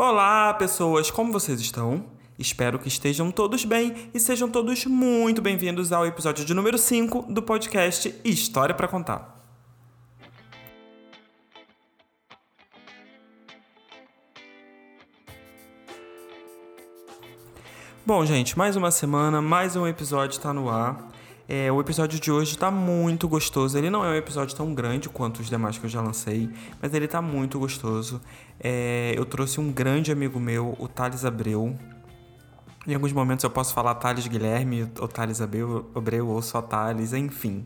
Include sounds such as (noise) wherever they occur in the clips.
Olá, pessoas, como vocês estão? Espero que estejam todos bem e sejam todos muito bem-vindos ao episódio de número 5 do podcast História para Contar. Bom, gente, mais uma semana, mais um episódio está no ar. É, o episódio de hoje está muito gostoso. Ele não é um episódio tão grande quanto os demais que eu já lancei, mas ele está muito gostoso. É, eu trouxe um grande amigo meu, o Thales Abreu. Em alguns momentos eu posso falar Thales Guilherme, ou Thales Abreu, Abreu ou só Thales, enfim.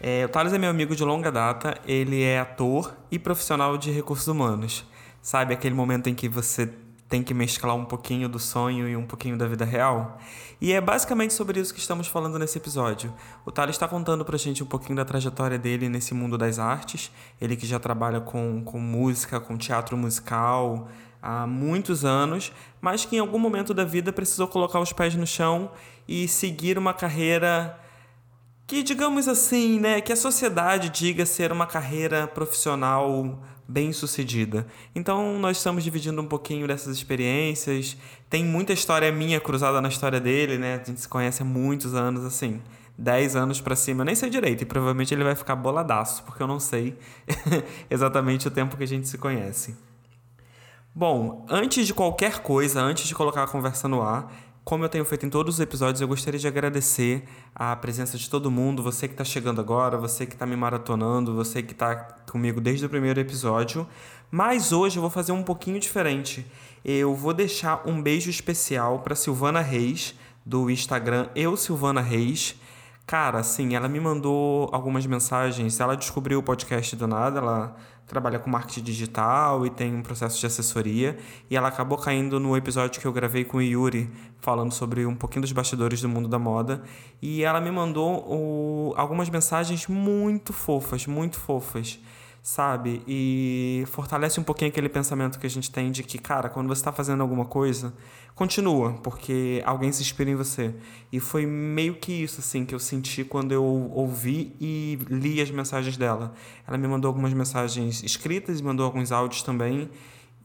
É, o Thales é meu amigo de longa data, ele é ator e profissional de recursos humanos. Sabe aquele momento em que você tem que mesclar um pouquinho do sonho e um pouquinho da vida real. E é basicamente sobre isso que estamos falando nesse episódio. O Thales está contando pra gente um pouquinho da trajetória dele nesse mundo das artes. Ele que já trabalha com, com música, com teatro musical há muitos anos, mas que em algum momento da vida precisou colocar os pés no chão e seguir uma carreira que, digamos assim, né, que a sociedade diga ser uma carreira profissional bem sucedida. Então nós estamos dividindo um pouquinho dessas experiências. Tem muita história minha cruzada na história dele, né? A gente se conhece há muitos anos, assim, 10 anos para cima. Eu nem sei direito e provavelmente ele vai ficar boladaço, porque eu não sei (laughs) exatamente o tempo que a gente se conhece. Bom, antes de qualquer coisa, antes de colocar a conversa no ar, como eu tenho feito em todos os episódios, eu gostaria de agradecer a presença de todo mundo, você que está chegando agora, você que está me maratonando, você que está comigo desde o primeiro episódio. Mas hoje eu vou fazer um pouquinho diferente. Eu vou deixar um beijo especial para Silvana Reis, do Instagram Eu Silvana Reis. Cara, assim, ela me mandou algumas mensagens. Ela descobriu o podcast do nada, ela trabalha com marketing digital e tem um processo de assessoria. E ela acabou caindo no episódio que eu gravei com o Yuri, falando sobre um pouquinho dos bastidores do mundo da moda. E ela me mandou o, algumas mensagens muito fofas, muito fofas sabe? E fortalece um pouquinho aquele pensamento que a gente tem de que, cara, quando você está fazendo alguma coisa, continua, porque alguém se inspira em você. E foi meio que isso, assim, que eu senti quando eu ouvi e li as mensagens dela. Ela me mandou algumas mensagens escritas, mandou alguns áudios também.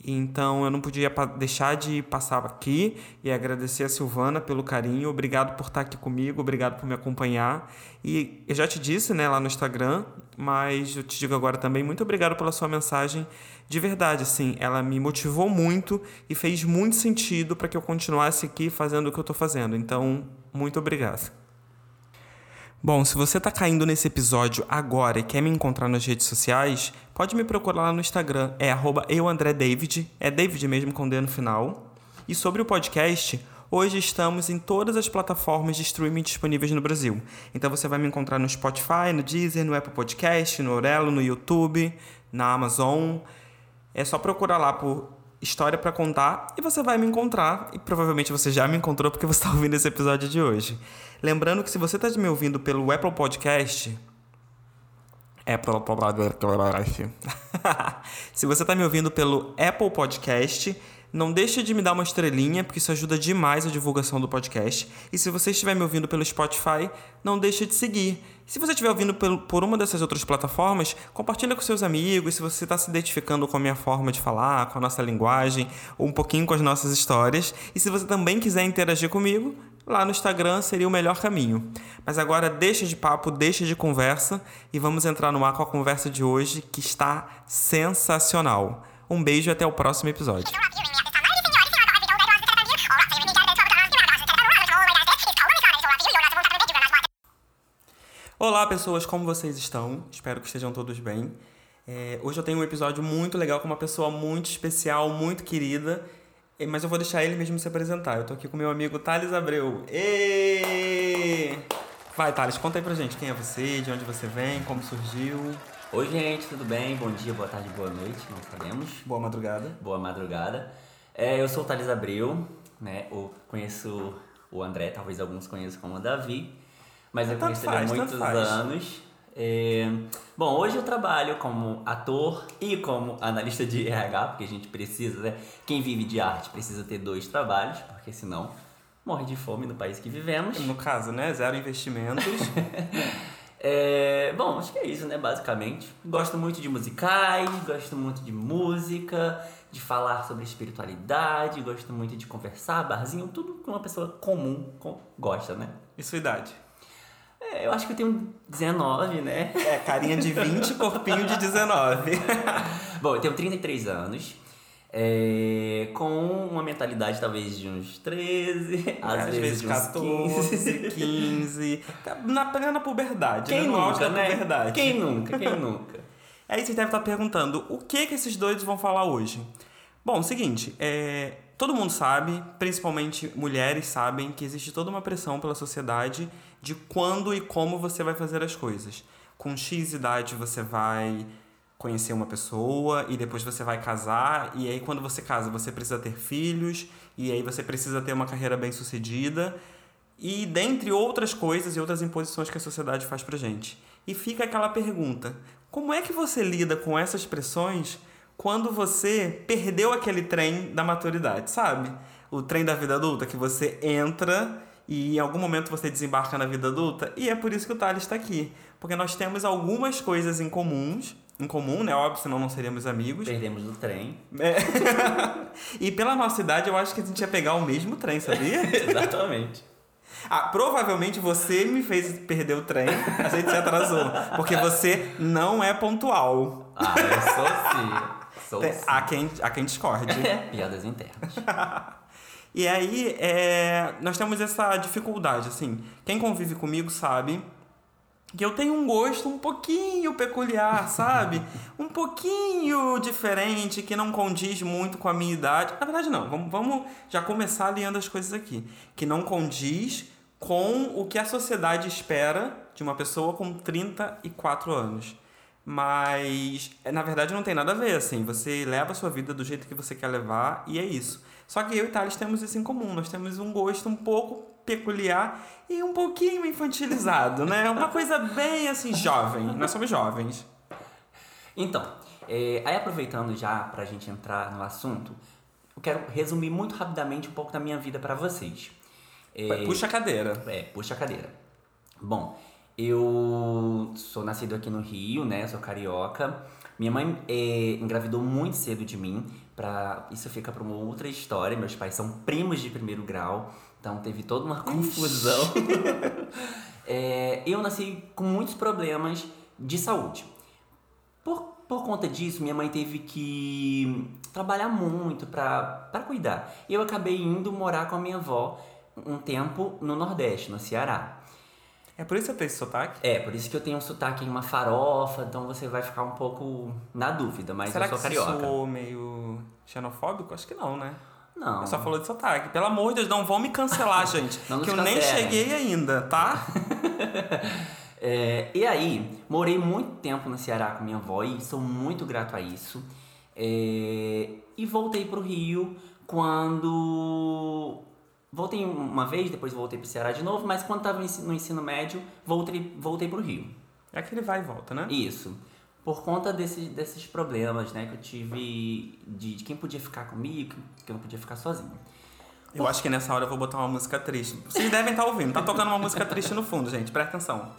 Então eu não podia deixar de passar aqui e agradecer a Silvana pelo carinho. Obrigado por estar aqui comigo, obrigado por me acompanhar. E eu já te disse, né, lá no Instagram, mas eu te digo agora também, muito obrigado pela sua mensagem. De verdade, assim, ela me motivou muito e fez muito sentido para que eu continuasse aqui fazendo o que eu estou fazendo. Então, muito obrigado. Bom, se você está caindo nesse episódio agora e quer me encontrar nas redes sociais, pode me procurar lá no Instagram, é euandredavid, é David mesmo com D no final. E sobre o podcast, hoje estamos em todas as plataformas de streaming disponíveis no Brasil. Então você vai me encontrar no Spotify, no Deezer, no Apple Podcast, no Orelo, no YouTube, na Amazon. É só procurar lá por História para Contar e você vai me encontrar. E provavelmente você já me encontrou porque você está ouvindo esse episódio de hoje. Lembrando que se você está me ouvindo pelo Apple Podcast. Apple (laughs) se você está me ouvindo pelo Apple Podcast, não deixe de me dar uma estrelinha, porque isso ajuda demais a divulgação do podcast. E se você estiver me ouvindo pelo Spotify, não deixe de seguir. Se você estiver ouvindo por uma dessas outras plataformas, compartilha com seus amigos. Se você está se identificando com a minha forma de falar, com a nossa linguagem, ou um pouquinho com as nossas histórias. E se você também quiser interagir comigo, lá no Instagram seria o melhor caminho. Mas agora deixa de papo, deixa de conversa e vamos entrar no ar com a conversa de hoje que está sensacional. Um beijo e até o próximo episódio. Olá pessoas, como vocês estão? Espero que estejam todos bem. É, hoje eu tenho um episódio muito legal com uma pessoa muito especial, muito querida mas eu vou deixar ele mesmo se apresentar. Eu tô aqui com meu amigo Thales Abreu. Êêêê! Vai, Thales, conta aí pra gente quem é você, de onde você vem, como surgiu. Oi, gente, tudo bem? Bom dia, boa tarde, boa noite, não sabemos. Boa madrugada. Boa madrugada. É, eu sou o Thales Abreu, né? Eu conheço o André, talvez alguns conheçam como o Davi, mas eu conheço ele há muitos anos. É... Bom, hoje eu trabalho como ator e como analista de RH, porque a gente precisa, né? Quem vive de arte precisa ter dois trabalhos, porque senão morre de fome no país que vivemos. No caso, né? Zero investimentos. (laughs) é... Bom, acho que é isso, né? Basicamente. Gosto muito de musicais, gosto muito de música, de falar sobre espiritualidade, gosto muito de conversar, barzinho, tudo que uma pessoa comum gosta, né? E sua idade? É, eu acho que eu tenho 19, né? É, carinha de 20, corpinho de 19. (laughs) Bom, eu tenho 33 anos. É, com uma mentalidade talvez de uns 13, às, às vezes, vezes 14, 15. 15 na plena puberdade, Quem né? nunca, né? Puberdade. Quem nunca, quem nunca. Aí você deve estar perguntando, o que que esses dois vão falar hoje? Bom, seguinte, é, todo mundo sabe, principalmente mulheres sabem, que existe toda uma pressão pela sociedade de quando e como você vai fazer as coisas. Com X idade você vai conhecer uma pessoa e depois você vai casar e aí quando você casa você precisa ter filhos e aí você precisa ter uma carreira bem sucedida e dentre outras coisas e outras imposições que a sociedade faz pra gente. E fica aquela pergunta: como é que você lida com essas pressões quando você perdeu aquele trem da maturidade, sabe? O trem da vida adulta que você entra e em algum momento você desembarca na vida adulta, e é por isso que o Thales está aqui. Porque nós temos algumas coisas em comuns, em comum, né? Óbvio, senão não seríamos amigos. Perdemos o trem. É. (laughs) e pela nossa idade, eu acho que a gente ia pegar o mesmo trem, sabia? (laughs) Exatamente. Ah, provavelmente você me fez perder o trem, a gente se atrasou. Porque você não é pontual. Ah, eu sou sim. Sou sim. Há quem, há quem discorde. (laughs) Piadas internas. E aí, é, nós temos essa dificuldade, assim. Quem convive comigo sabe que eu tenho um gosto um pouquinho peculiar, (laughs) sabe? um pouquinho diferente, que não condiz muito com a minha idade. Na verdade, não. Vamos, vamos já começar alinhando as coisas aqui. Que não condiz com o que a sociedade espera de uma pessoa com 34 anos. Mas, na verdade, não tem nada a ver, assim. Você leva a sua vida do jeito que você quer levar e é isso. Só que eu e Thales temos isso em comum. Nós temos um gosto um pouco peculiar e um pouquinho infantilizado, né? Uma coisa bem, assim, jovem. Nós somos jovens. Então, é, aí aproveitando já pra gente entrar no assunto, eu quero resumir muito rapidamente um pouco da minha vida para vocês. É, puxa a cadeira. É, puxa a cadeira. Bom, eu sou nascido aqui no Rio, né? Sou carioca. Minha mãe é, engravidou muito cedo de mim. Pra, isso fica para uma outra história. Meus pais são primos de primeiro grau, então teve toda uma confusão. (laughs) é, eu nasci com muitos problemas de saúde. Por, por conta disso, minha mãe teve que trabalhar muito para cuidar. E eu acabei indo morar com a minha avó um tempo no Nordeste, no Ceará. É por isso que eu tenho esse sotaque? É, por isso que eu tenho um sotaque em uma farofa, então você vai ficar um pouco na dúvida, mas Será eu sou que carioca. Será que meio xenofóbico? Acho que não, né? Não. Eu só falou de sotaque. Pelo amor de Deus, não vão me cancelar, (laughs) gente. que eu nem cheguei ainda, tá? (laughs) é, e aí, morei muito tempo no Ceará com minha avó e sou muito grato a isso. É, e voltei pro Rio quando Voltei uma vez, depois voltei para o Ceará de novo, mas quando estava no ensino médio, voltei, voltei para o Rio. É aquele vai e volta, né? Isso. Por conta desse, desses problemas né, que eu tive de, de quem podia ficar comigo, que eu não podia ficar sozinho. Eu acho que nessa hora eu vou botar uma música triste. Vocês devem estar ouvindo, tá tocando uma música triste no fundo, gente, presta atenção.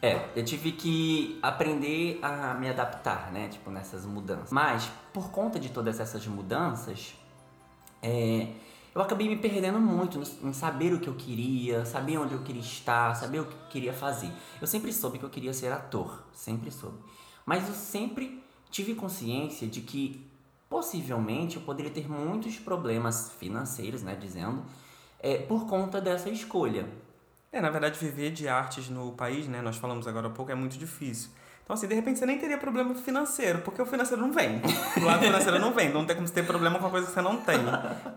É, eu tive que aprender a me adaptar, né, tipo, nessas mudanças. Mas, por conta de todas essas mudanças, é, eu acabei me perdendo muito em saber o que eu queria, saber onde eu queria estar, saber o que eu queria fazer. Eu sempre soube que eu queria ser ator, sempre soube. Mas eu sempre tive consciência de que possivelmente eu poderia ter muitos problemas financeiros, né, dizendo, é, por conta dessa escolha. É, na verdade, viver de artes no país, né, nós falamos agora há pouco, é muito difícil. Então, assim, de repente você nem teria problema financeiro, porque o financeiro não vem. O lado financeiro não vem. Não tem como você ter problema com a coisa que você não tem.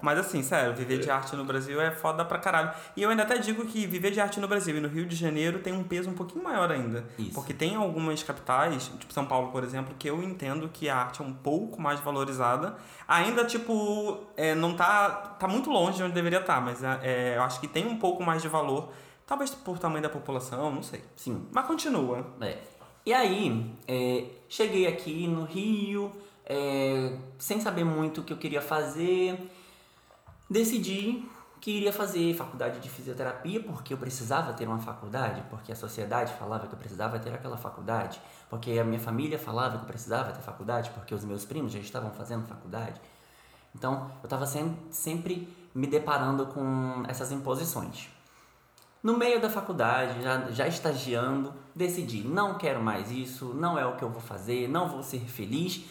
Mas, assim, sério, viver de arte no Brasil é foda pra caralho. E eu ainda até digo que viver de arte no Brasil e no Rio de Janeiro tem um peso um pouquinho maior ainda. Isso. Porque tem algumas capitais, tipo São Paulo, por exemplo, que eu entendo que a arte é um pouco mais valorizada. Ainda, tipo, é, não tá. tá muito longe de onde deveria estar, tá, mas é, é, eu acho que tem um pouco mais de valor. Talvez por tamanho da população, não sei. Sim. Mas continua. É. E aí, é, cheguei aqui no Rio, é, sem saber muito o que eu queria fazer, decidi que iria fazer faculdade de fisioterapia porque eu precisava ter uma faculdade, porque a sociedade falava que eu precisava ter aquela faculdade, porque a minha família falava que eu precisava ter faculdade, porque os meus primos já estavam fazendo faculdade. Então, eu estava sempre me deparando com essas imposições. No meio da faculdade, já, já estagiando, decidi, não quero mais isso, não é o que eu vou fazer, não vou ser feliz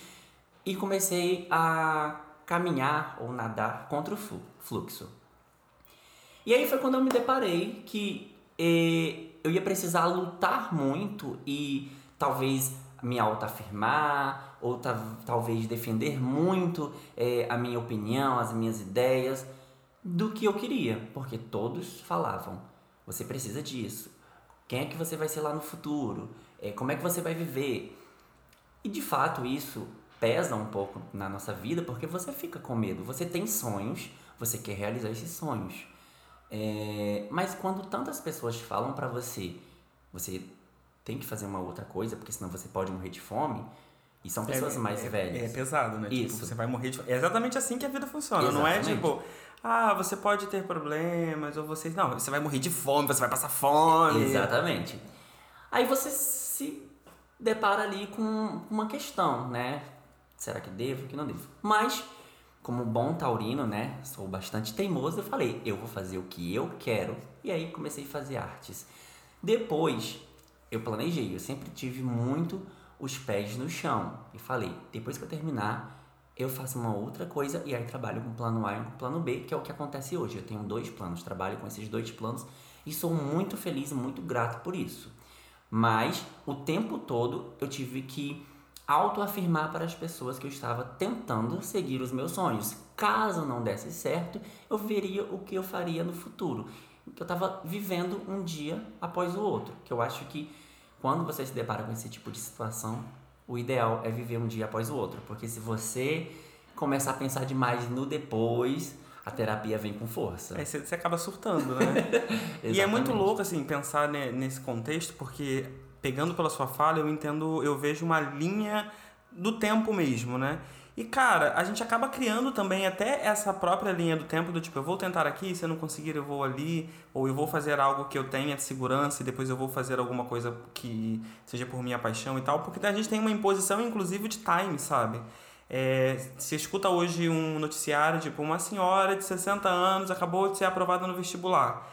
e comecei a caminhar ou nadar contra o fluxo. E aí foi quando eu me deparei que eh, eu ia precisar lutar muito e talvez me autoafirmar ou talvez defender muito eh, a minha opinião, as minhas ideias do que eu queria, porque todos falavam: você precisa disso. Quem é que você vai ser lá no futuro? Eh, como é que você vai viver? E de fato isso pesa um pouco na nossa vida porque você fica com medo. Você tem sonhos, você quer realizar esses sonhos. É, mas quando tantas pessoas falam para você, você tem que fazer uma outra coisa, porque senão você pode morrer de fome. E são pessoas é, mais é, velhas. É pesado, né? Tipo, Isso. Tipo, você vai morrer de. É exatamente assim que a vida funciona. Exatamente. Não é tipo, ah, você pode ter problemas, ou você. Não, você vai morrer de fome, você vai passar fome. Exatamente. Aí você se depara ali com uma questão, né? Será que devo, que não devo? Mas como bom taurino, né? Sou bastante teimoso, eu falei, eu vou fazer o que eu quero. E aí comecei a fazer artes. Depois, eu planejei, eu sempre tive muito os pés no chão. E falei, depois que eu terminar, eu faço uma outra coisa e aí trabalho com plano A e com plano B, que é o que acontece hoje. Eu tenho dois planos, trabalho com esses dois planos e sou muito feliz, muito grato por isso. Mas o tempo todo eu tive que autoafirmar para as pessoas que eu estava tentando seguir os meus sonhos. Caso não desse certo, eu veria o que eu faria no futuro. Eu estava vivendo um dia após o outro. Que eu acho que quando você se depara com esse tipo de situação, o ideal é viver um dia após o outro. Porque se você começar a pensar demais no depois, a terapia vem com força. É, você, você acaba surtando, né? (laughs) e é muito louco, assim, pensar nesse contexto, porque pegando pela sua fala, eu entendo, eu vejo uma linha do tempo mesmo, né? E cara, a gente acaba criando também até essa própria linha do tempo do tipo, eu vou tentar aqui, se eu não conseguir eu vou ali, ou eu vou fazer algo que eu tenha de segurança e depois eu vou fazer alguma coisa que seja por minha paixão e tal, porque a gente tem uma imposição inclusive de time, sabe? É, se escuta hoje um noticiário, tipo, uma senhora de 60 anos acabou de ser aprovada no vestibular.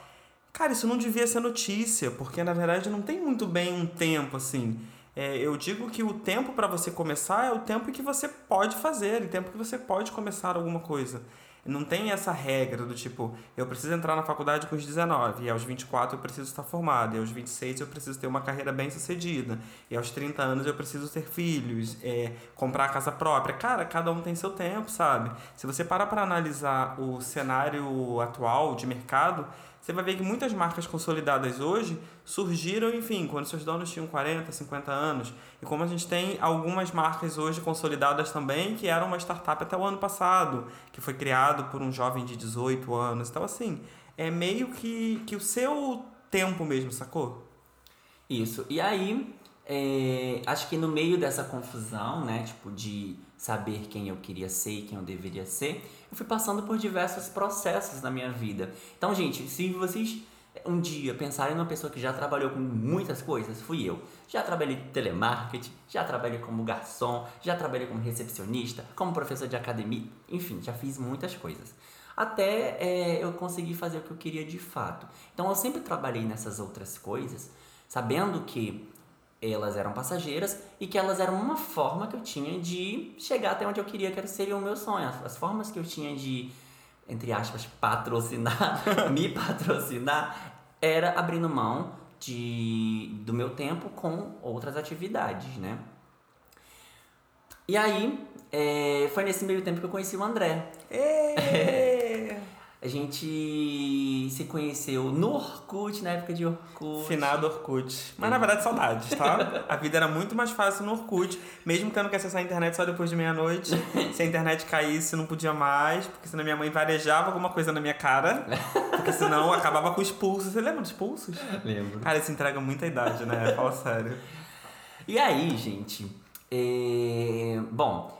Cara, isso não devia ser notícia, porque na verdade não tem muito bem um tempo assim. É, eu digo que o tempo para você começar é o tempo que você pode fazer, o tempo que você pode começar alguma coisa. Não tem essa regra do tipo, eu preciso entrar na faculdade com os 19, e aos 24 eu preciso estar formado, e aos 26 eu preciso ter uma carreira bem sucedida, e aos 30 anos eu preciso ter filhos, é, comprar casa própria. Cara, cada um tem seu tempo, sabe? Se você parar para analisar o cenário atual de mercado, você vai ver que muitas marcas consolidadas hoje surgiram, enfim, quando seus donos tinham 40, 50 anos. E como a gente tem algumas marcas hoje consolidadas também, que eram uma startup até o ano passado, que foi criado por um jovem de 18 anos. Então, assim, é meio que, que o seu tempo mesmo, sacou? Isso. E aí, é, acho que no meio dessa confusão, né, tipo, de saber quem eu queria ser e quem eu deveria ser, eu fui passando por diversos processos na minha vida. Então, gente, se vocês um dia pensarem numa pessoa que já trabalhou com muitas coisas, fui eu. Já trabalhei telemarketing, já trabalhei como garçom, já trabalhei como recepcionista, como professor de academia, enfim, já fiz muitas coisas. Até é, eu conseguir fazer o que eu queria de fato. Então eu sempre trabalhei nessas outras coisas, sabendo que elas eram passageiras e que elas eram uma forma que eu tinha de chegar até onde eu queria, que seria o meu sonho. As formas que eu tinha de, entre aspas, patrocinar, (laughs) me patrocinar, era abrindo mão de, do meu tempo com outras atividades, né? E aí, é, foi nesse meio tempo que eu conheci o André. (laughs) A gente se conheceu no Orkut, na época de Orkut. Finado Orkut. Mas na verdade, saudades, tá? a vida era muito mais fácil no Orkut, mesmo tendo que acessar a internet só depois de meia-noite. Se a internet caísse, não podia mais, porque senão minha mãe varejava alguma coisa na minha cara. Porque senão acabava com os pulsos. Você lembra dos pulsos? Lembro. Cara, isso entrega muita idade, né? Fala sério. E aí, gente. É... Bom,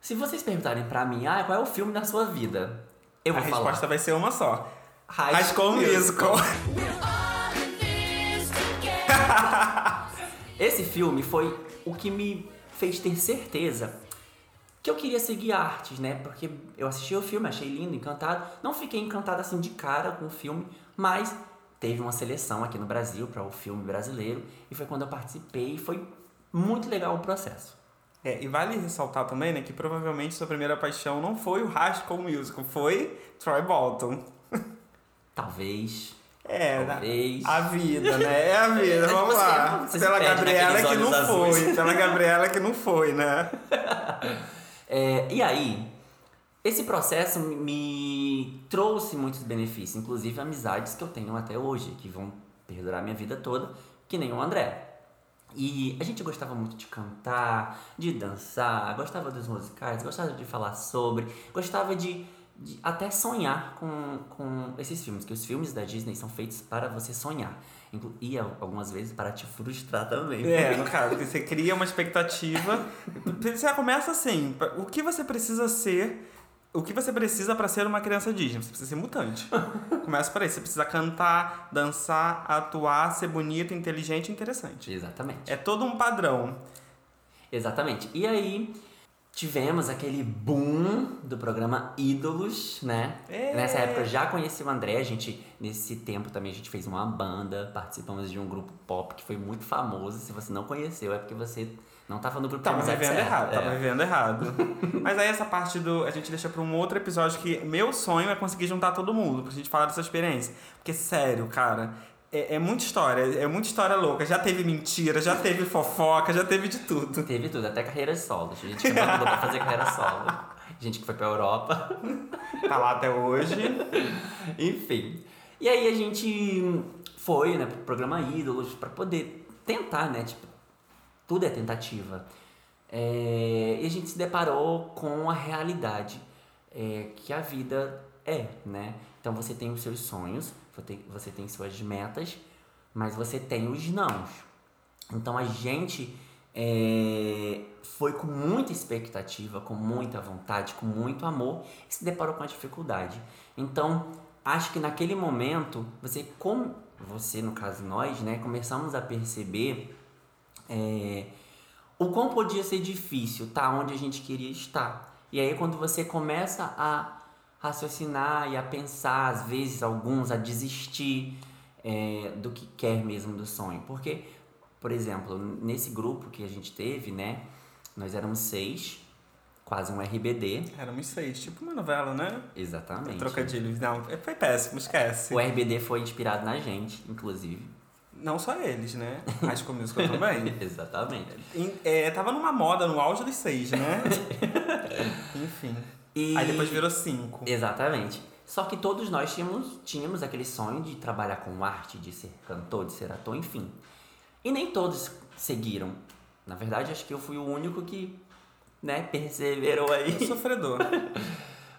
se vocês perguntarem pra mim, ah, qual é o filme da sua vida? Eu vou a falar. resposta vai ser uma só. High, High School Musical. (laughs) Esse filme foi o que me fez ter certeza que eu queria seguir artes, né? Porque eu assisti o filme, achei lindo, encantado. Não fiquei encantado assim de cara com o filme, mas teve uma seleção aqui no Brasil para o filme brasileiro e foi quando eu participei e foi muito legal o processo. É, e vale ressaltar também, né, que provavelmente sua primeira paixão não foi o High School Musical, foi Troy Bolton. (laughs) Talvez. É, Talvez. a vida, né? É a vida, vamos Você- lá. você se Pela perde Gabriela que não azuis. foi, pela Gabriela que não foi, né? (laughs) É, e aí, esse processo me trouxe muitos benefícios, inclusive amizades que eu tenho até hoje, que vão perdurar minha vida toda, que nem o André. E a gente gostava muito de cantar, de dançar, gostava dos musicais, gostava de falar sobre, gostava de, de até sonhar com, com esses filmes, que os filmes da Disney são feitos para você sonhar. E algumas vezes para te frustrar também. É, no (laughs) caso, porque você cria uma expectativa. Você começa assim, o que você precisa ser, o que você precisa para ser uma criança Disney? Você precisa ser mutante. (laughs) Começa por aí, você precisa cantar, dançar, atuar, ser bonito, inteligente e interessante. Exatamente. É todo um padrão. Exatamente. E aí tivemos aquele boom do programa Ídolos, né? É. Nessa época eu já conheci o André, a gente, nesse tempo também a gente fez uma banda, participamos de um grupo pop que foi muito famoso. Se você não conheceu, é porque você não tava no grupo Tava vivendo certo. errado, É. tava vivendo errado. (laughs) Mas aí essa parte do. A gente deixa pra um outro episódio que meu sonho é conseguir juntar todo mundo, pra gente falar dessa experiência. Porque, sério, cara, é, é muita história, é muita história louca. Já teve mentira, já teve fofoca, já teve de tudo. Teve tudo, até carreira solo. A gente quebrou tudo pra fazer carreira solo. Gente que foi pra Europa. (laughs) Tá lá até hoje. Enfim. E aí a gente foi, né, pro programa Ídolos pra poder tentar, né, tipo, tudo é tentativa. É, e a gente se deparou com a realidade é, que a vida é, né? Então você tem os seus sonhos, você tem, suas metas, mas você tem os nãos. Então a gente é, foi com muita expectativa, com muita vontade, com muito amor e se deparou com a dificuldade. Então acho que naquele momento você, com você no caso nós, né, começamos a perceber é, o quão podia ser difícil estar onde a gente queria estar. E aí quando você começa a raciocinar e a pensar, às vezes alguns a desistir é, do que quer mesmo do sonho, porque por exemplo, nesse grupo que a gente teve, né? Nós éramos seis, quase um RBD. Éramos seis, tipo uma novela, né? Exatamente. Trocadilhos. Não, foi péssimo, esquece. O RBD foi inspirado na gente, inclusive. Não só eles, né? (laughs) High School Musical também. (laughs) Exatamente. Em- é, tava numa moda no auge dos seis, né? (laughs) Enfim. E... Aí depois virou cinco. Exatamente. Só que todos nós tínhamos, tínhamos aquele sonho de trabalhar com arte, de ser cantor, de ser ator, enfim. E nem todos seguiram. Na verdade, acho que eu fui o único que, né, perseverou aí. Sofredor.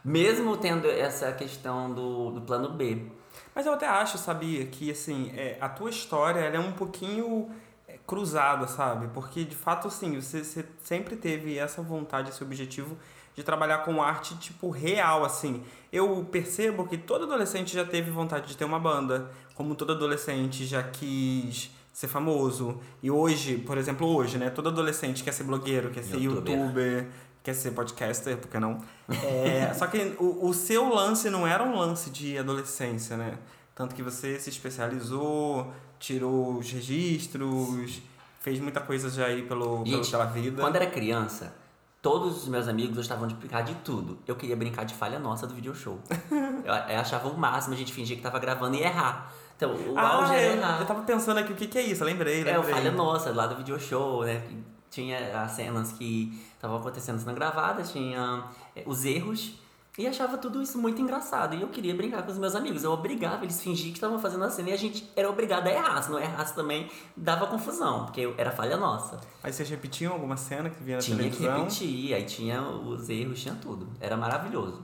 Mesmo tendo essa questão do, do plano B. Mas eu até acho, sabia, que assim, é, a tua história ela é um pouquinho é, cruzada, sabe? Porque de fato, assim, você, você sempre teve essa vontade, esse objetivo de trabalhar com arte, tipo, real, assim. Eu percebo que todo adolescente já teve vontade de ter uma banda, como todo adolescente já quis ser famoso. E hoje, por exemplo, hoje, né? Todo adolescente quer ser blogueiro, quer ser Youtuber. youtuber, quer ser podcaster, por que não? É, só que o, o seu lance não era um lance de adolescência, né? Tanto que você se especializou, tirou os registros, fez muita coisa já aí pelo, Gente, pela vida. Quando era criança, todos os meus amigos gostavam de brincar de tudo. Eu queria brincar de falha nossa do video show. (laughs) eu, eu achava o máximo a gente fingir que tava gravando e errar. Então, o auge ah, era eu, errar. eu tava pensando aqui, o que, que é isso? Eu lembrei, É, o falha nossa, lá do video show, né? Tinha as cenas que estavam acontecendo sendo gravadas, tinha é, os erros. E achava tudo isso muito engraçado. E eu queria brincar com os meus amigos. Eu obrigava eles fingir que estavam fazendo a cena e a gente era obrigado a errar. Se não errasse também, dava confusão, porque era falha nossa. Aí vocês repetiam alguma cena que via na Tinha que televisão? repetir, aí tinha os erros, tinha tudo. Era maravilhoso.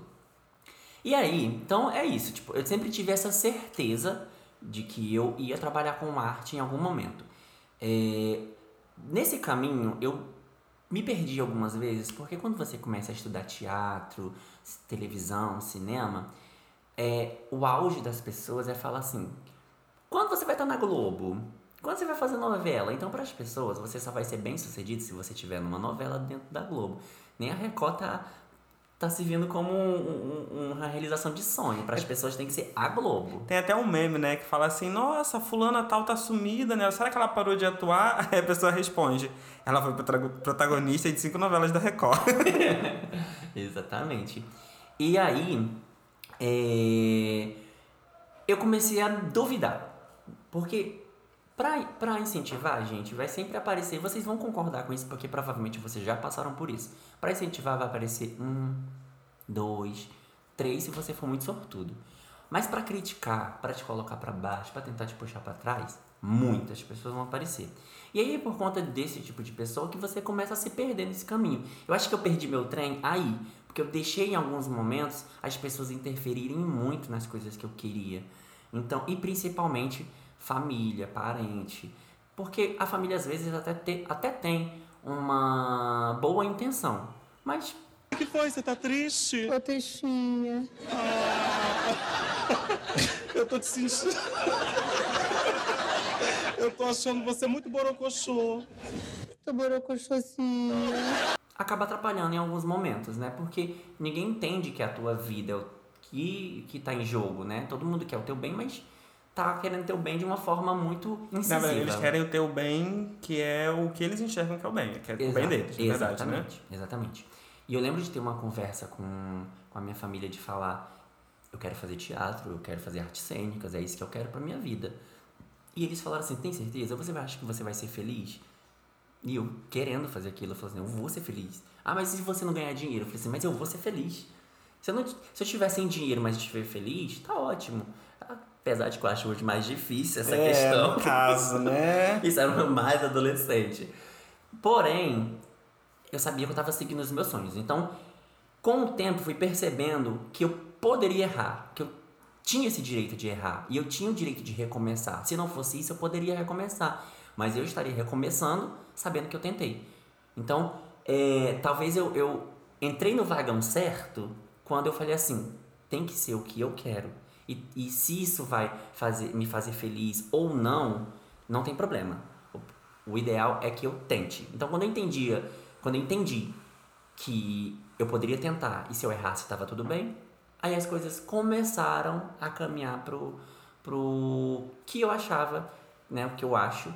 E aí, então é isso. Tipo, eu sempre tive essa certeza de que eu ia trabalhar com arte em algum momento. É, nesse caminho, eu me perdi algumas vezes, porque quando você começa a estudar teatro, televisão, cinema, é, o auge das pessoas é falar assim: quando você vai estar na Globo? Quando você vai fazer novela? Então, para as pessoas, você só vai ser bem sucedido se você estiver numa novela dentro da Globo. Nem a Record tá, tá se vendo como um, um, uma realização de sonho. Para as é. pessoas tem que ser a Globo. Tem até um meme, né, que fala assim: nossa, fulana tal tá sumida, né? Será que ela parou de atuar? (laughs) Aí a pessoa responde: ela foi protagonista de cinco novelas da Record. (laughs) Exatamente. E aí, é... eu comecei a duvidar. Porque pra, pra incentivar, gente, vai sempre aparecer. Vocês vão concordar com isso, porque provavelmente vocês já passaram por isso. Para incentivar, vai aparecer um, dois, três, se você for muito sortudo. Mas para criticar, para te colocar para baixo, para tentar te puxar para trás, muitas pessoas vão aparecer. E aí, por conta desse tipo de pessoa, que você começa a se perder nesse caminho. Eu acho que eu perdi meu trem aí, porque eu deixei em alguns momentos as pessoas interferirem muito nas coisas que eu queria. Então, e principalmente família, parente. Porque a família às vezes até, te, até tem uma boa intenção, mas. O que foi? Você tá triste? Ô, Teixinha. Ah, (laughs) eu tô te sentindo. (laughs) Eu tô achando você muito borocochô. Tô borocochôzinha acaba atrapalhando em alguns momentos, né? Porque ninguém entende que a tua vida é o que, que tá em jogo, né? Todo mundo quer o teu bem, mas tá querendo teu bem de uma forma muito incisiva. verdade, eles querem o teu bem, que é o que eles enxergam que é o bem, que é Exato, o bem deles, de verdade, né? Exatamente. E eu lembro de ter uma conversa com, com a minha família de falar, eu quero fazer teatro, eu quero fazer artes cênicas, é isso que eu quero pra minha vida. E eles falaram assim, tem certeza? Você acha que você vai ser feliz? E eu querendo fazer aquilo, eu falei assim, eu vou ser feliz. Ah, mas e se você não ganhar dinheiro? Eu falei assim, mas eu vou ser feliz. Se eu, não, se eu estiver sem dinheiro, mas estiver feliz, tá ótimo. Apesar de que eu acho hoje mais difícil essa é, questão. No (laughs) caso, né? Isso era mais adolescente. Porém, eu sabia que eu estava seguindo os meus sonhos. Então, com o tempo, fui percebendo que eu poderia errar, que eu tinha esse direito de errar e eu tinha o direito de recomeçar. Se não fosse isso, eu poderia recomeçar mas eu estaria recomeçando sabendo que eu tentei. Então, é, talvez eu, eu entrei no vagão certo quando eu falei assim: tem que ser o que eu quero. E, e se isso vai fazer, me fazer feliz ou não, não tem problema. O, o ideal é que eu tente. Então, quando eu entendia, quando eu entendi que eu poderia tentar e se eu errasse estava tudo bem, aí as coisas começaram a caminhar pro, pro que eu achava, né, o que eu acho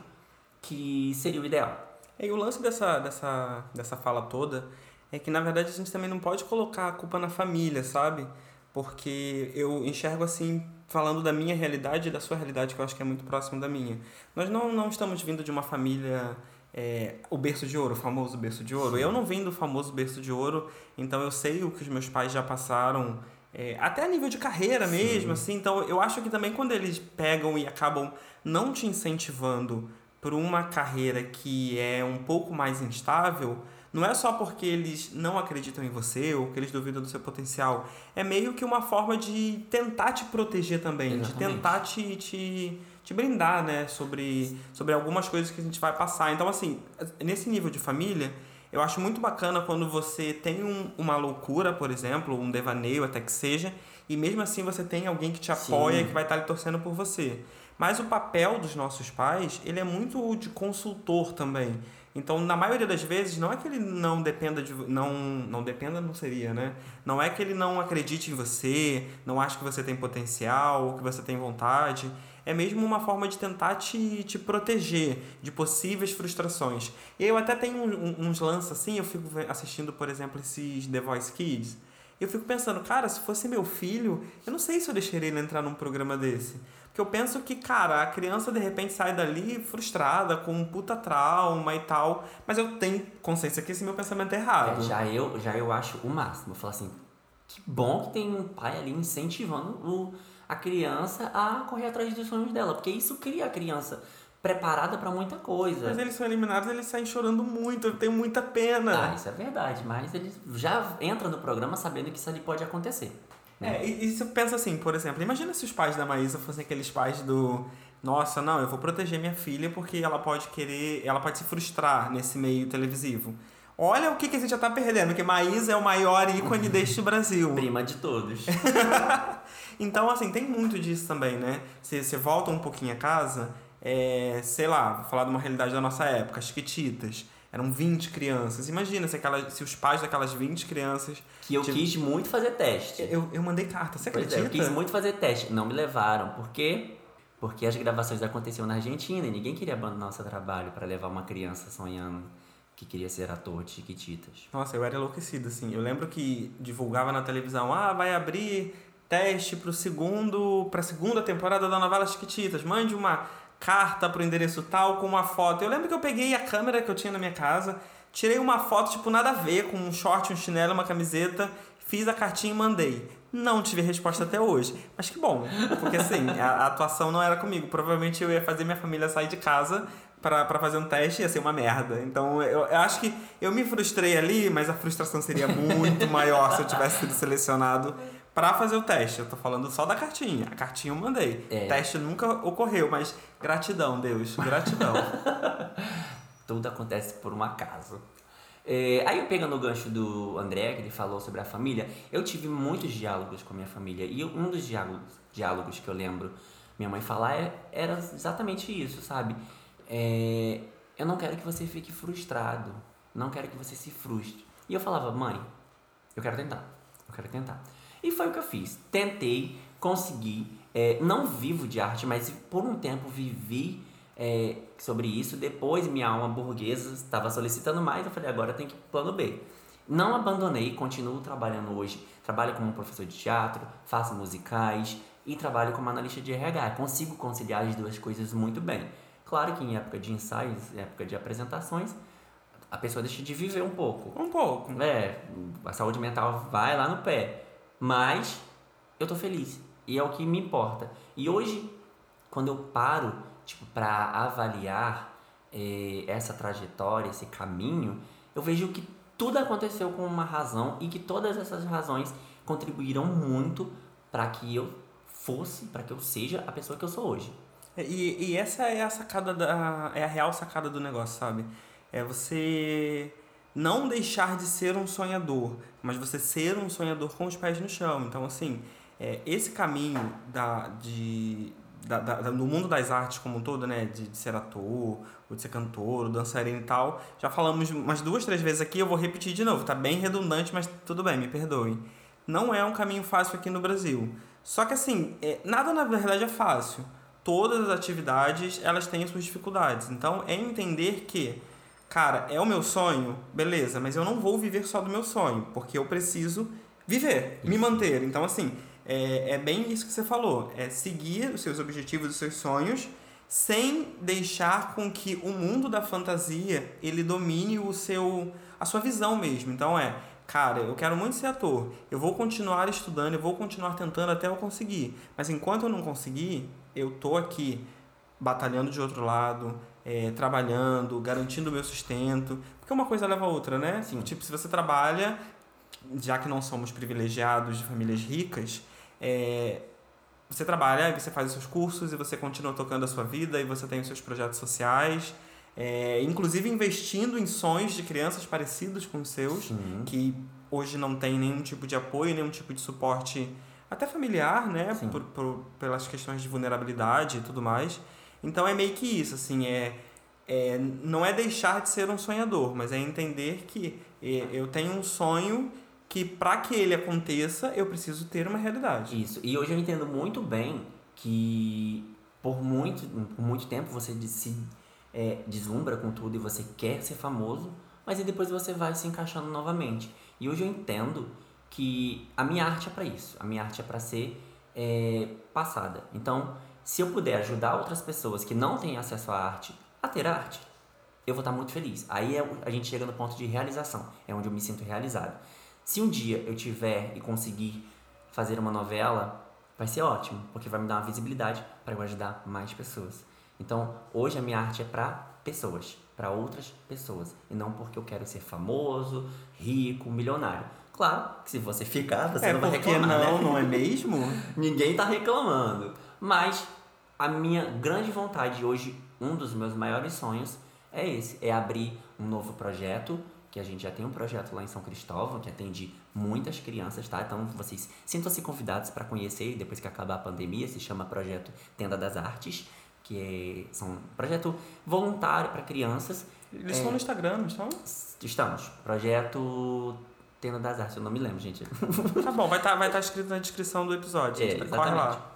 que seria o ideal. É, e o lance dessa, dessa, dessa fala toda é que, na verdade, a gente também não pode colocar a culpa na família, sabe? Porque eu enxergo assim, falando da minha realidade e da sua realidade, que eu acho que é muito próximo da minha. Nós não, não estamos vindo de uma família é, o berço de ouro, o famoso berço de ouro. Sim. Eu não vim do famoso berço de ouro, então eu sei o que os meus pais já passaram, é, até a nível de carreira mesmo, Sim. assim. Então eu acho que também quando eles pegam e acabam não te incentivando por uma carreira que é um pouco mais instável, não é só porque eles não acreditam em você ou que eles duvidam do seu potencial. É meio que uma forma de tentar te proteger também, Exatamente. de tentar te, te, te brindar, né? Sobre, sobre algumas coisas que a gente vai passar. Então, assim, nesse nível de família, eu acho muito bacana quando você tem um, uma loucura, por exemplo, um devaneio até que seja, e mesmo assim você tem alguém que te apoia Sim. e que vai estar ali torcendo por você. Mas o papel dos nossos pais, ele é muito de consultor também. Então, na maioria das vezes, não é que ele não dependa de não não dependa não seria, né? Não é que ele não acredite em você, não acha que você tem potencial ou que você tem vontade. É mesmo uma forma de tentar te, te proteger de possíveis frustrações. E eu até tenho uns lances assim, eu fico assistindo, por exemplo, esses The Voice Kids. Eu fico pensando, cara, se fosse meu filho, eu não sei se eu deixaria ele entrar num programa desse. Porque eu penso que, cara, a criança de repente sai dali frustrada, com um puta trauma e tal. Mas eu tenho consciência que esse meu pensamento é errado. É, já, eu, já eu acho o máximo. Eu falo assim, que bom que tem um pai ali incentivando o, a criança a correr atrás dos sonhos dela. Porque isso cria a criança preparada para muita coisa. Mas eles são eliminados, eles saem chorando muito, eu tenho muita pena. Ah, isso é verdade, mas eles já entram no programa sabendo que isso ali pode acontecer. Né? É, e, e você pensa assim, por exemplo, imagina se os pais da Maísa fossem aqueles pais do. Nossa, não, eu vou proteger minha filha porque ela pode querer. Ela pode se frustrar nesse meio televisivo. Olha o que, que a gente já tá perdendo, que Maísa é o maior ícone (laughs) deste Brasil. Prima de todos. (laughs) então, assim, tem muito disso também, né? Você, você volta um pouquinho a casa, é, sei lá, vou falar de uma realidade da nossa época, as Chiquititas. Eram 20 crianças. Imagina se, aquelas, se os pais daquelas 20 crianças. Que eu quis muito fazer teste. Eu, eu mandei carta, você pois acredita? É, eu quis muito fazer teste. Não me levaram. Por quê? Porque as gravações aconteciam na Argentina e ninguém queria abandonar o seu trabalho para levar uma criança sonhando que queria ser ator de Chiquititas. Nossa, eu era enlouquecido, assim. Eu lembro que divulgava na televisão, ah, vai abrir teste pro segundo, pra segunda temporada da novela Chiquititas. Mande uma carta pro endereço tal com uma foto. Eu lembro que eu peguei a câmera que eu tinha na minha casa, tirei uma foto, tipo, nada a ver, com um short, um chinelo, uma camiseta, fiz a cartinha e mandei. Não tive resposta até hoje. Mas que bom, porque assim, a, atuação não era comigo. Provavelmente eu ia fazer minha família sair de casa para fazer um teste ia ser uma merda. Então eu, eu, acho que eu me frustrei ali, mas a frustração seria muito maior se eu tivesse sido selecionado para fazer o teste. Eu tô falando só da cartinha. A cartinha eu mandei. É. O teste nunca ocorreu, mas gratidão, Deus. Gratidão. (laughs) Tudo acontece por um acaso. É, aí, pegando o gancho do André, que ele falou sobre a família, eu tive muitos diálogos com a minha família. E um dos diálogos, diálogos que eu lembro minha mãe falar é, era exatamente isso, sabe? é, eu não quero que você fique frustrado, não quero que você se frustre. E eu falava, mãe, eu quero tentar, eu quero tentar. E foi o que eu fiz. Tentei, consegui. É, não vivo de arte, mas por um tempo vivi é, sobre isso. Depois minha alma burguesa estava solicitando mais. Eu falei, agora tem que ir plano B. Não abandonei, continuo trabalhando hoje. Trabalho como professor de teatro, faço musicais e trabalho como analista de RH. Consigo conciliar as duas coisas muito bem. Claro que em época de ensaios, época de apresentações, a pessoa deixa de viver um pouco. Um pouco. É, a saúde mental vai lá no pé. Mas eu tô feliz. E é o que me importa. E hoje, quando eu paro, tipo, para avaliar eh, essa trajetória, esse caminho, eu vejo que tudo aconteceu com uma razão e que todas essas razões contribuíram muito para que eu fosse, para que eu seja a pessoa que eu sou hoje. É, e, e essa é a sacada da. É a real sacada do negócio, sabe? É você não deixar de ser um sonhador, mas você ser um sonhador com os pés no chão. Então, assim, é, esse caminho da, de, da, da, do mundo das artes como um todo, né? De, de ser ator, ou de ser cantor, ou dançarino e tal, já falamos umas duas, três vezes aqui, eu vou repetir de novo. Tá bem redundante, mas tudo bem, me perdoe. Não é um caminho fácil aqui no Brasil. Só que, assim, é, nada na verdade é fácil todas as atividades elas têm suas dificuldades. Então é entender que, cara, é o meu sonho, beleza, mas eu não vou viver só do meu sonho, porque eu preciso viver, isso. me manter. Então, assim, é, é bem isso que você falou: é seguir os seus objetivos, os seus sonhos, sem deixar com que o mundo da fantasia ele domine o seu a sua visão mesmo. Então é cara, eu quero muito ser ator, eu vou continuar estudando, eu vou continuar tentando até eu conseguir. Mas enquanto eu não conseguir, eu tô aqui batalhando de outro lado, é, trabalhando, garantindo o meu sustento, porque uma coisa leva a outra, né? Sim. Tipo, se você trabalha, já que não somos privilegiados de famílias ricas, é, você trabalha, e você faz os seus cursos e você continua tocando a sua vida e você tem os seus projetos sociais, é, inclusive investindo em sonhos de crianças parecidos com os seus, Sim. que hoje não tem nenhum tipo de apoio, nenhum tipo de suporte até familiar, né? Por, por, pelas questões de vulnerabilidade e tudo mais. Então é meio que isso, assim, é, é, não é deixar de ser um sonhador, mas é entender que é, eu tenho um sonho que para que ele aconteça eu preciso ter uma realidade. Isso. E hoje eu entendo muito bem que por muito, por muito tempo você se é, deslumbra com tudo e você quer ser famoso, mas aí depois você vai se encaixando novamente. E hoje eu entendo que a minha arte é para isso. A minha arte é para ser é, passada. Então, se eu puder ajudar outras pessoas que não têm acesso à arte a ter arte, eu vou estar muito feliz. Aí é, a gente chega no ponto de realização, é onde eu me sinto realizado. Se um dia eu tiver e conseguir fazer uma novela, vai ser ótimo, porque vai me dar uma visibilidade para eu ajudar mais pessoas. Então, hoje a minha arte é para pessoas, para outras pessoas, e não porque eu quero ser famoso, rico, milionário. Claro que se você ficar, você é não vai reclamar. Não, né? não é mesmo? (laughs) Ninguém tá reclamando. Mas a minha grande vontade hoje, um dos meus maiores sonhos, é esse: é abrir um novo projeto que a gente já tem um projeto lá em São Cristóvão que atende muitas crianças, tá? Então vocês sintam-se convidados para conhecer depois que acabar a pandemia, se chama Projeto Tenda das Artes, que é, são um projeto voluntário para crianças. Eles é, estão no Instagram, não estão? Estamos. Projeto Tenda das Artes, eu não me lembro, gente. Tá bom, vai estar tá, vai tá escrito na descrição do episódio. É, exatamente. Corre lá.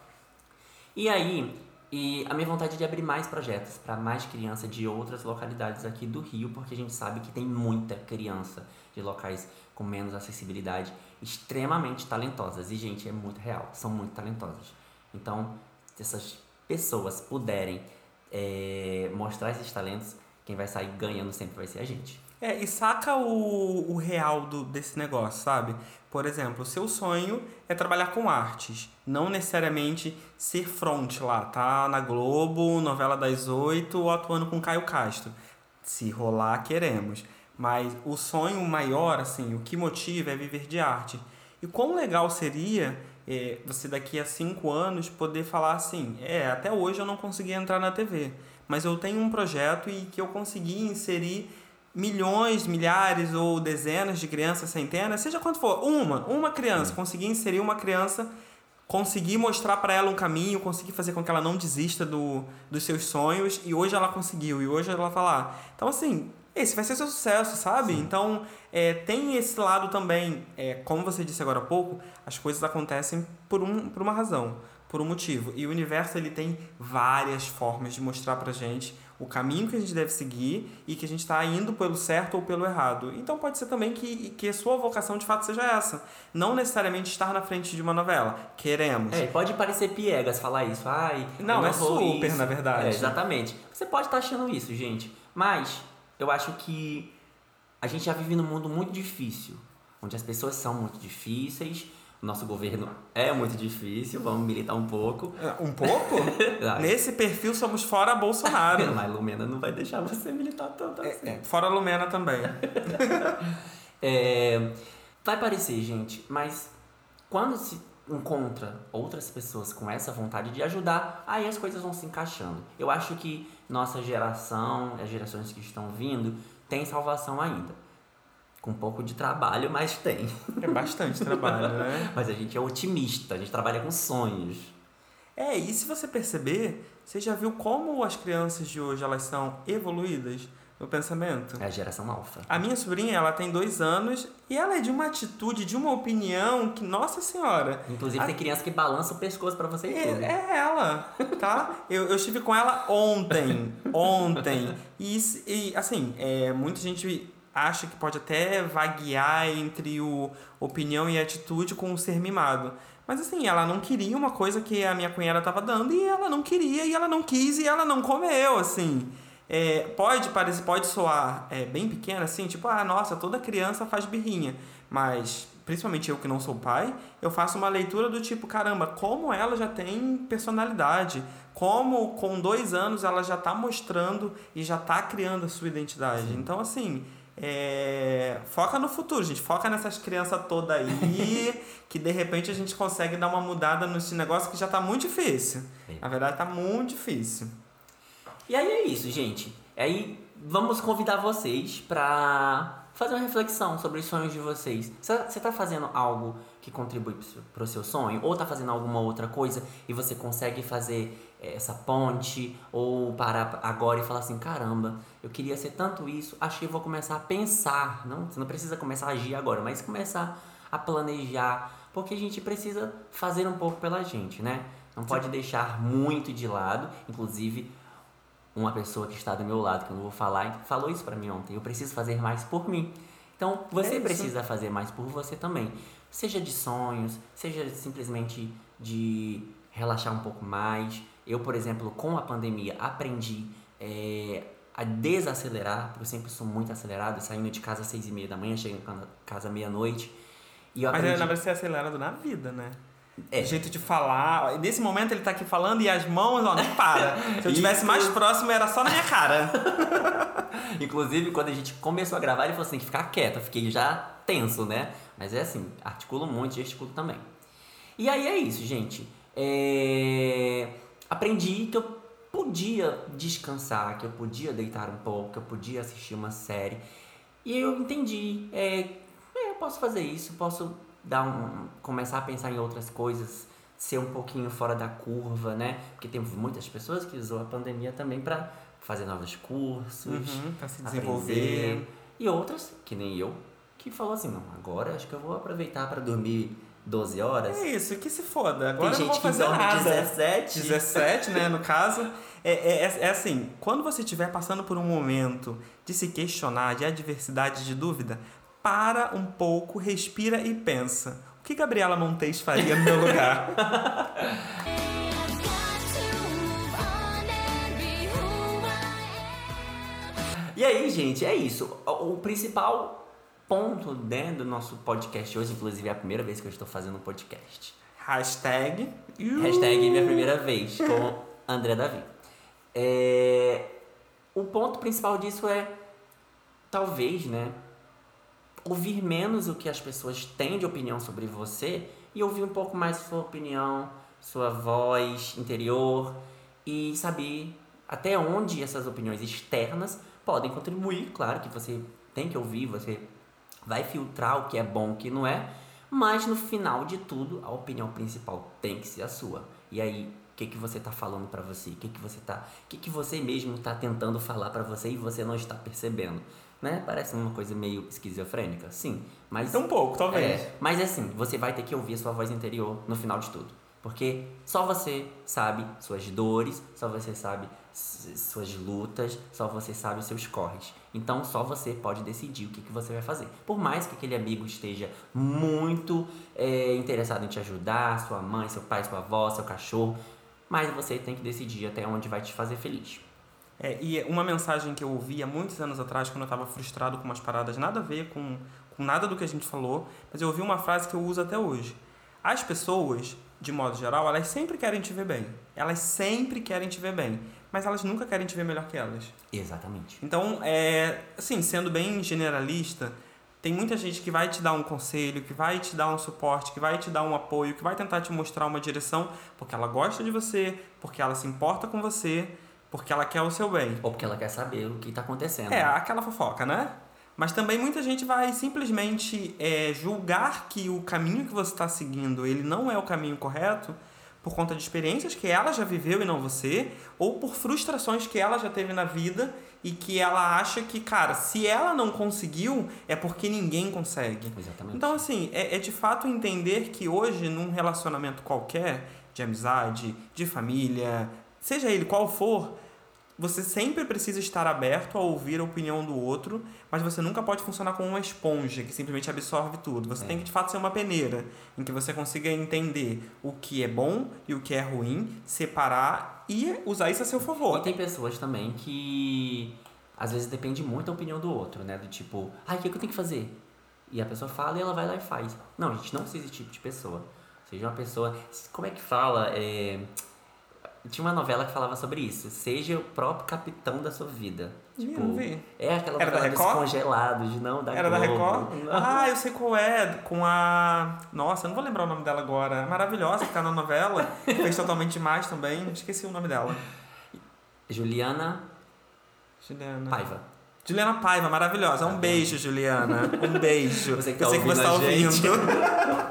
E aí, e a minha vontade é de abrir mais projetos para mais crianças de outras localidades aqui do Rio, porque a gente sabe que tem muita criança de locais com menos acessibilidade, extremamente talentosas. E, gente, é muito real, são muito talentosas. Então, se essas pessoas puderem é, mostrar esses talentos, quem vai sair ganhando sempre vai ser a gente. É, e saca o, o real do, desse negócio, sabe? Por exemplo, o seu sonho é trabalhar com artes, não necessariamente ser front lá, tá na Globo, novela das oito ou atuando com Caio Castro. Se rolar, queremos. Mas o sonho maior, assim, o que motiva é viver de arte. E quão legal seria é, você daqui a cinco anos poder falar assim, é, até hoje eu não consegui entrar na TV, mas eu tenho um projeto e que eu consegui inserir milhões, milhares ou dezenas de crianças, centenas, seja quanto for, uma, uma criança, hum. conseguir inserir uma criança, conseguir mostrar para ela um caminho, conseguir fazer com que ela não desista do, dos seus sonhos, e hoje ela conseguiu, e hoje ela tá lá. Então, assim, esse vai ser seu sucesso, sabe? Sim. Então, é, tem esse lado também, é, como você disse agora há pouco, as coisas acontecem por, um, por uma razão, por um motivo. E o universo, ele tem várias formas de mostrar pra gente o caminho que a gente deve seguir e que a gente está indo pelo certo ou pelo errado. Então pode ser também que, que a sua vocação de fato seja essa. Não necessariamente estar na frente de uma novela. Queremos. É, pode parecer piegas falar isso. Ai, não, não é super, isso. na verdade. É, exatamente. Você pode estar achando isso, gente. Mas eu acho que a gente já vive num mundo muito difícil. Onde as pessoas são muito difíceis, nosso governo é muito difícil, vamos militar um pouco. É, um pouco? (laughs) Nesse perfil somos fora Bolsonaro. (laughs) Mas Lumena não vai deixar você militar tanto é, assim. É, fora Lumena também. (laughs) é, vai parecer, gente, mas quando se encontra outras pessoas com essa vontade de ajudar, aí as coisas vão se encaixando. Eu acho que nossa geração, as gerações que estão vindo, tem salvação ainda com um pouco de trabalho, mas tem. É bastante trabalho, né? (laughs) mas a gente é otimista, a gente trabalha com sonhos. É, e se você perceber, você já viu como as crianças de hoje elas são evoluídas no pensamento? É a geração alfa. A minha sobrinha, ela tem dois anos e ela é de uma atitude, de uma opinião que, nossa senhora. Inclusive a... tem criança que balança o pescoço para você e é, tudo. É ela, tá? eu, eu estive com ela ontem, ontem. E, e assim, é, muita gente acha que pode até vaguear entre o opinião e atitude com o ser mimado. Mas assim, ela não queria uma coisa que a minha cunhada estava dando e ela não queria e ela não quis e ela não comeu, assim. É, pode parecer, pode soar é, bem pequena, assim, tipo, ah, nossa, toda criança faz birrinha. Mas, principalmente eu que não sou pai, eu faço uma leitura do tipo, caramba, como ela já tem personalidade, como com dois anos ela já está mostrando e já está criando a sua identidade. Então, assim, é, foca no futuro, gente. Foca nessas crianças todas aí, (laughs) que de repente a gente consegue dar uma mudada nesse negócio que já tá muito difícil. Sim. Na verdade, tá muito difícil. E aí é isso, gente. Aí vamos convidar vocês para fazer uma reflexão sobre os sonhos de vocês. Você tá fazendo algo que contribui para o seu sonho? Ou tá fazendo alguma outra coisa e você consegue fazer essa ponte, ou parar agora e falar assim, caramba, eu queria ser tanto isso, acho que eu vou começar a pensar, não, você não precisa começar a agir agora, mas começar a planejar, porque a gente precisa fazer um pouco pela gente, né? Não pode deixar muito de lado, inclusive uma pessoa que está do meu lado, que eu não vou falar, falou isso para mim ontem, eu preciso fazer mais por mim. Então, você é precisa fazer mais por você também. Seja de sonhos, seja simplesmente de relaxar um pouco mais, eu, por exemplo, com a pandemia, aprendi é, a desacelerar, porque eu sempre sou muito acelerado, saindo de casa às seis e meia da manhã, chegando em casa meia-noite. Mas aprendi... na verdade você é acelerado na vida, né? É. O jeito de falar. Nesse momento ele tá aqui falando e as mãos, ó, não para. Se eu tivesse mais próximo, era só na minha cara. (laughs) Inclusive, quando a gente começou a gravar, ele falou assim: que ficar quieto. Eu fiquei já tenso, né? Mas é assim, articulo muito, gesticulo também. E aí é isso, gente. É aprendi que eu podia descansar, que eu podia deitar um pouco, que eu podia assistir uma série. E eu entendi, é, é, eu posso fazer isso, posso dar um, começar a pensar em outras coisas, ser um pouquinho fora da curva, né? Porque tem muitas pessoas que usam a pandemia também para fazer novos cursos, uhum, para se desenvolver. Aprender, e outras, que nem eu, que falou assim, não, agora acho que eu vou aproveitar para dormir 12 horas. É isso, que se foda. Agora Tem gente que dorme nada. 17. 17, né, no caso. (laughs) É, é, é, é assim, quando você estiver passando por um momento de se questionar, de adversidade, de dúvida, para um pouco, respira e pensa. O que Gabriela Montes faria no meu lugar? (laughs) e aí, gente, é isso. O principal ponto né, do nosso podcast hoje, inclusive é a primeira vez que eu estou fazendo um podcast. Hashtag. Hashtag minha primeira vez com André Davi. É, o ponto principal disso é talvez, né, ouvir menos o que as pessoas têm de opinião sobre você e ouvir um pouco mais sua opinião, sua voz interior e saber até onde essas opiniões externas podem contribuir. Claro que você tem que ouvir, você vai filtrar o que é bom e o que não é, mas no final de tudo, a opinião principal tem que ser a sua. E aí, o que, que você está falando para você? O que, que você tá, o que, que você mesmo está tentando falar para você e você não está percebendo? Né? Parece uma coisa meio esquizofrênica, sim, mas um pouco, talvez. É, mas é assim, você vai ter que ouvir a sua voz interior no final de tudo. Porque só você sabe suas dores, só você sabe suas lutas, só você sabe os seus corres. Então só você pode decidir o que, que você vai fazer. Por mais que aquele amigo esteja muito é, interessado em te ajudar, sua mãe, seu pai, sua avó, seu cachorro, mas você tem que decidir até onde vai te fazer feliz. É, e uma mensagem que eu ouvi há muitos anos atrás, quando eu estava frustrado com umas paradas nada a ver com, com nada do que a gente falou, mas eu ouvi uma frase que eu uso até hoje. As pessoas de modo geral, elas sempre querem te ver bem. Elas sempre querem te ver bem. Mas elas nunca querem te ver melhor que elas. Exatamente. Então, é, assim, sendo bem generalista, tem muita gente que vai te dar um conselho, que vai te dar um suporte, que vai te dar um apoio, que vai tentar te mostrar uma direção, porque ela gosta de você, porque ela se importa com você, porque ela quer o seu bem. Ou porque ela quer saber o que está acontecendo. É, aquela fofoca, né? Mas também muita gente vai simplesmente é, julgar que o caminho que você está seguindo ele não é o caminho correto por conta de experiências que ela já viveu e não você, ou por frustrações que ela já teve na vida e que ela acha que, cara, se ela não conseguiu, é porque ninguém consegue. Exatamente. Então, assim, é, é de fato entender que hoje, num relacionamento qualquer, de amizade, de família, seja ele qual for, você sempre precisa estar aberto a ouvir a opinião do outro, mas você nunca pode funcionar como uma esponja que simplesmente absorve tudo. Você é. tem que de fato ser uma peneira, em que você consiga entender o que é bom e o que é ruim, separar e usar isso a seu favor. E tem pessoas também que às vezes depende muito da opinião do outro, né? Do tipo, ai, ah, o que, é que eu tenho que fazer? E a pessoa fala e ela vai lá e faz. Não, a gente não precisa desse tipo de pessoa. Seja uma pessoa. Como é que fala? É tinha uma novela que falava sobre isso. Seja o próprio capitão da sua vida. Tipo, não vi. É aquela Era novela dos congelados, não da Era Globo. da Record? Ah, eu sei qual é. Com a. Nossa, eu não vou lembrar o nome dela agora. Maravilhosa que tá na novela. Fez totalmente demais também. Esqueci o nome dela. Juliana. Juliana. Paiva. Juliana Paiva, maravilhosa. Um tá beijo, Juliana. Um beijo. Você que tá eu sei que você tá ouvindo.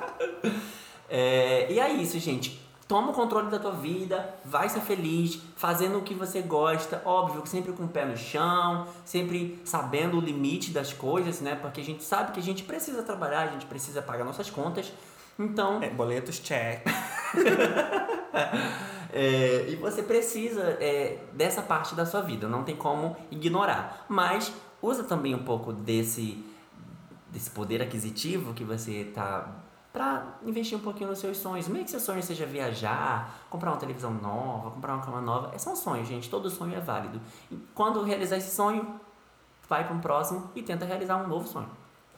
(laughs) é, e é isso, gente Toma o controle da tua vida, vai ser feliz, fazendo o que você gosta, óbvio, sempre com o pé no chão, sempre sabendo o limite das coisas, né? Porque a gente sabe que a gente precisa trabalhar, a gente precisa pagar nossas contas. Então. É, boletos check. (laughs) é, e você precisa é, dessa parte da sua vida, não tem como ignorar. Mas usa também um pouco desse, desse poder aquisitivo que você está para investir um pouquinho nos seus sonhos. Meio que seu sonho seja viajar, comprar uma televisão nova, comprar uma cama nova. É só um sonho, gente. Todo sonho é válido. E quando realizar esse sonho, vai para um próximo e tenta realizar um novo sonho.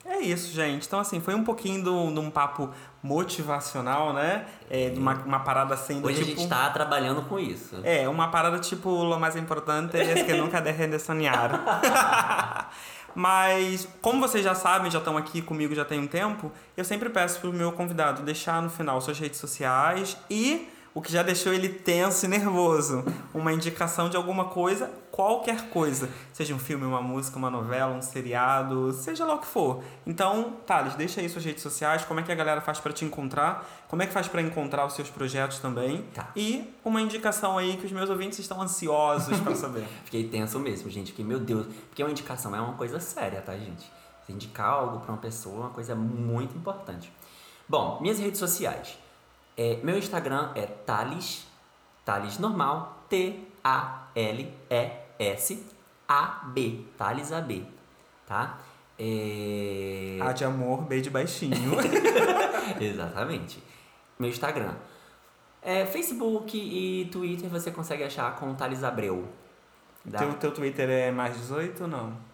É isso, gente. Então, assim, foi um pouquinho de um papo motivacional, né? É, uma, uma parada sendo Hoje tipo... a gente está trabalhando com isso. É, uma parada tipo, o mais importante é que nunca deixem de sonhar. (laughs) Mas, como vocês já sabem, já estão aqui comigo já tem um tempo, eu sempre peço pro meu convidado deixar no final suas redes sociais e o que já deixou ele tenso e nervoso. Uma indicação de alguma coisa, qualquer coisa. Seja um filme, uma música, uma novela, um seriado, seja lá o que for. Então, Thales, deixa aí suas redes sociais, como é que a galera faz para te encontrar, como é que faz para encontrar os seus projetos também. Tá. E uma indicação aí que os meus ouvintes estão ansiosos para saber. (laughs) Fiquei tenso mesmo, gente. Fiquei, meu Deus. Porque uma indicação é uma coisa séria, tá, gente? Indicar algo para uma pessoa é uma coisa muito importante. Bom, minhas redes sociais. É, meu Instagram é Thales, Thales normal, T-A-L-E-S-A-B, Thales A-B, tá? É... A de amor, B de baixinho. (laughs) Exatamente. Meu Instagram. É, Facebook e Twitter você consegue achar com Thales Abreu. Dá? Teu, teu Twitter é mais 18 ou não?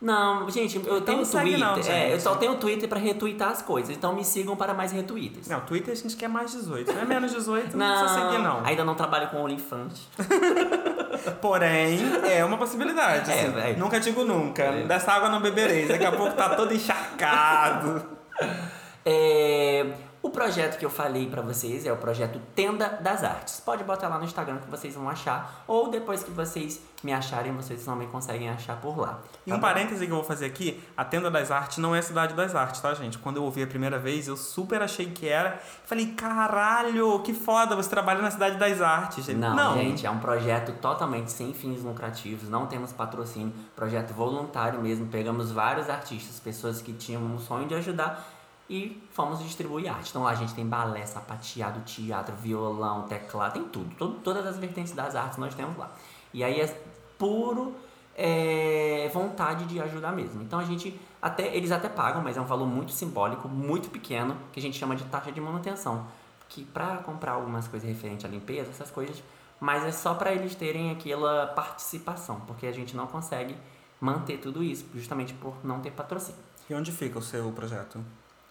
Não, gente, eu tenho Twitter. Não, é, eu só tenho Twitter para retweetar as coisas. Então me sigam para mais retweets. Não, Twitter a gente quer mais 18. Não é menos 18, não, não precisa seguir, não. Ainda não trabalho com OnlyFans. (laughs) Porém, é uma possibilidade. É, assim. é. Nunca digo nunca. É. Dessa água não bebereis. Daqui a pouco tá todo encharcado. (laughs) É. O projeto que eu falei para vocês é o projeto Tenda das Artes. Pode botar lá no Instagram que vocês vão achar, ou depois que vocês me acharem, vocês também conseguem achar por lá. E tá um bom? parêntese que eu vou fazer aqui, a Tenda das Artes não é a Cidade das Artes, tá, gente? Quando eu ouvi a primeira vez, eu super achei que era. Falei, caralho, que foda, você trabalha na Cidade das Artes. Não, não, gente, é um projeto totalmente sem fins lucrativos, não temos patrocínio, projeto voluntário mesmo. Pegamos vários artistas, pessoas que tinham um sonho de ajudar e fomos distribuir arte. Então lá a gente tem balé, sapateado, teatro, violão, teclado, tem tudo. Todo, todas as vertentes das artes nós temos lá. E aí é puro é, vontade de ajudar mesmo. Então a gente até eles até pagam, mas é um valor muito simbólico, muito pequeno, que a gente chama de taxa de manutenção, que para comprar algumas coisas referente à limpeza, essas coisas, mas é só para eles terem aquela participação, porque a gente não consegue manter tudo isso, justamente por não ter patrocínio. E onde fica o seu projeto?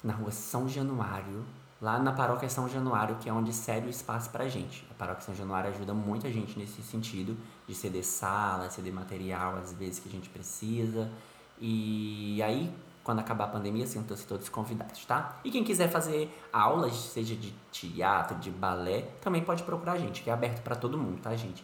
Na rua São Januário, lá na paróquia São Januário, que é onde cede o espaço pra gente. A paróquia São Januário ajuda muita gente nesse sentido, de ceder sala, ceder material às vezes que a gente precisa. E aí, quando acabar a pandemia, sintam-se todos convidados, tá? E quem quiser fazer aulas, seja de teatro, de balé, também pode procurar a gente, que é aberto para todo mundo, tá, gente?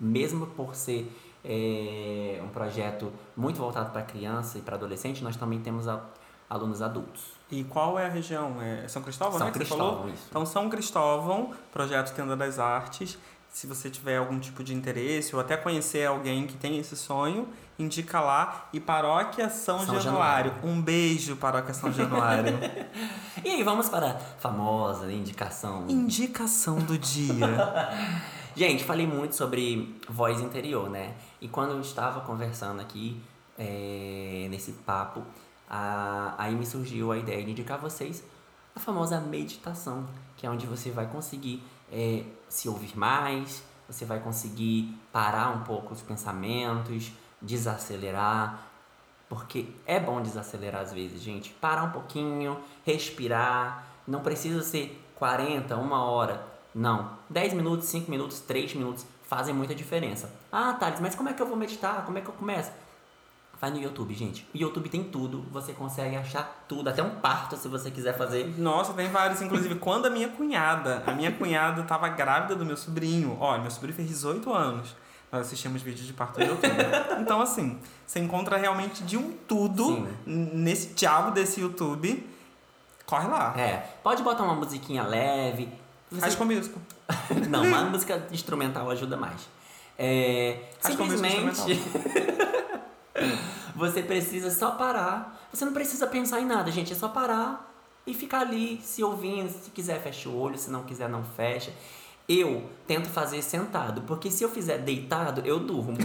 Mesmo por ser é, um projeto muito voltado para criança e para adolescente, nós também temos a, alunos adultos. E qual é a região? É São Cristóvão, São né? Cristóvão, isso. Então, São Cristóvão, projeto Tenda das Artes. Se você tiver algum tipo de interesse ou até conhecer alguém que tem esse sonho, indica lá. E Paróquia São, São Januário. Januário. Um beijo, Paróquia São Januário. (laughs) e aí, vamos para a famosa indicação. Indicação do dia. (laughs) Gente, falei muito sobre voz interior, né? E quando eu estava conversando aqui, é, nesse papo, a, aí me surgiu a ideia de indicar a vocês a famosa meditação, que é onde você vai conseguir é, se ouvir mais, você vai conseguir parar um pouco os pensamentos, desacelerar, porque é bom desacelerar às vezes, gente. Parar um pouquinho, respirar, não precisa ser 40, uma hora, não. 10 minutos, 5 minutos, 3 minutos fazem muita diferença. Ah, Thales, mas como é que eu vou meditar? Como é que eu começo? Vai no YouTube, gente. O YouTube tem tudo, você consegue achar tudo, até um parto se você quiser fazer. Nossa, tem vários. Inclusive, (laughs) quando a minha cunhada, a minha cunhada tava grávida do meu sobrinho, olha, meu sobrinho fez 18 anos. Nós assistimos vídeos de parto no YouTube. (laughs) Então, assim, você encontra realmente de um tudo Sim. nesse diabo desse YouTube. Corre lá. É, pode botar uma musiquinha leve. Você... Faz com música. (laughs) Não, uma música instrumental ajuda mais. É, simplesmente. Você precisa só parar. Você não precisa pensar em nada, gente. É só parar e ficar ali se ouvindo. Se quiser, fecha o olho. Se não quiser, não fecha. Eu tento fazer sentado, porque se eu fizer deitado, eu durmo.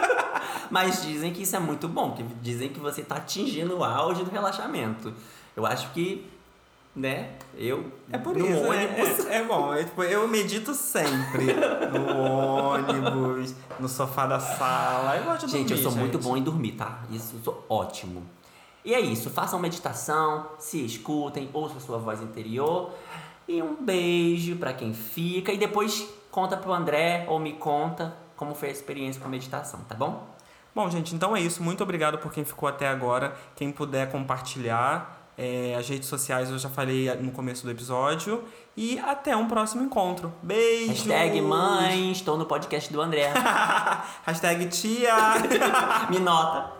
(laughs) Mas dizem que isso é muito bom, que dizem que você está atingindo o auge do relaxamento. Eu acho que né? Eu. É por isso. Né? Ônibus. É, é, é bom. Eu, tipo, eu medito sempre. (laughs) No ônibus, no sofá da sala. Eu gosto de gente, dormir. eu sou gente. muito bom em dormir, tá? Isso eu sou ótimo. E é isso. Façam meditação, se escutem, ouçam sua voz interior. E um beijo para quem fica. E depois conta pro André ou me conta como foi a experiência com a meditação, tá bom? Bom, gente, então é isso. Muito obrigado por quem ficou até agora. Quem puder compartilhar É, as redes sociais eu já falei no começo do episódio. E até um próximo encontro. Beijo! Hashtag mãe, estou no podcast do André. (laughs) Hashtag tia. (laughs) Me nota.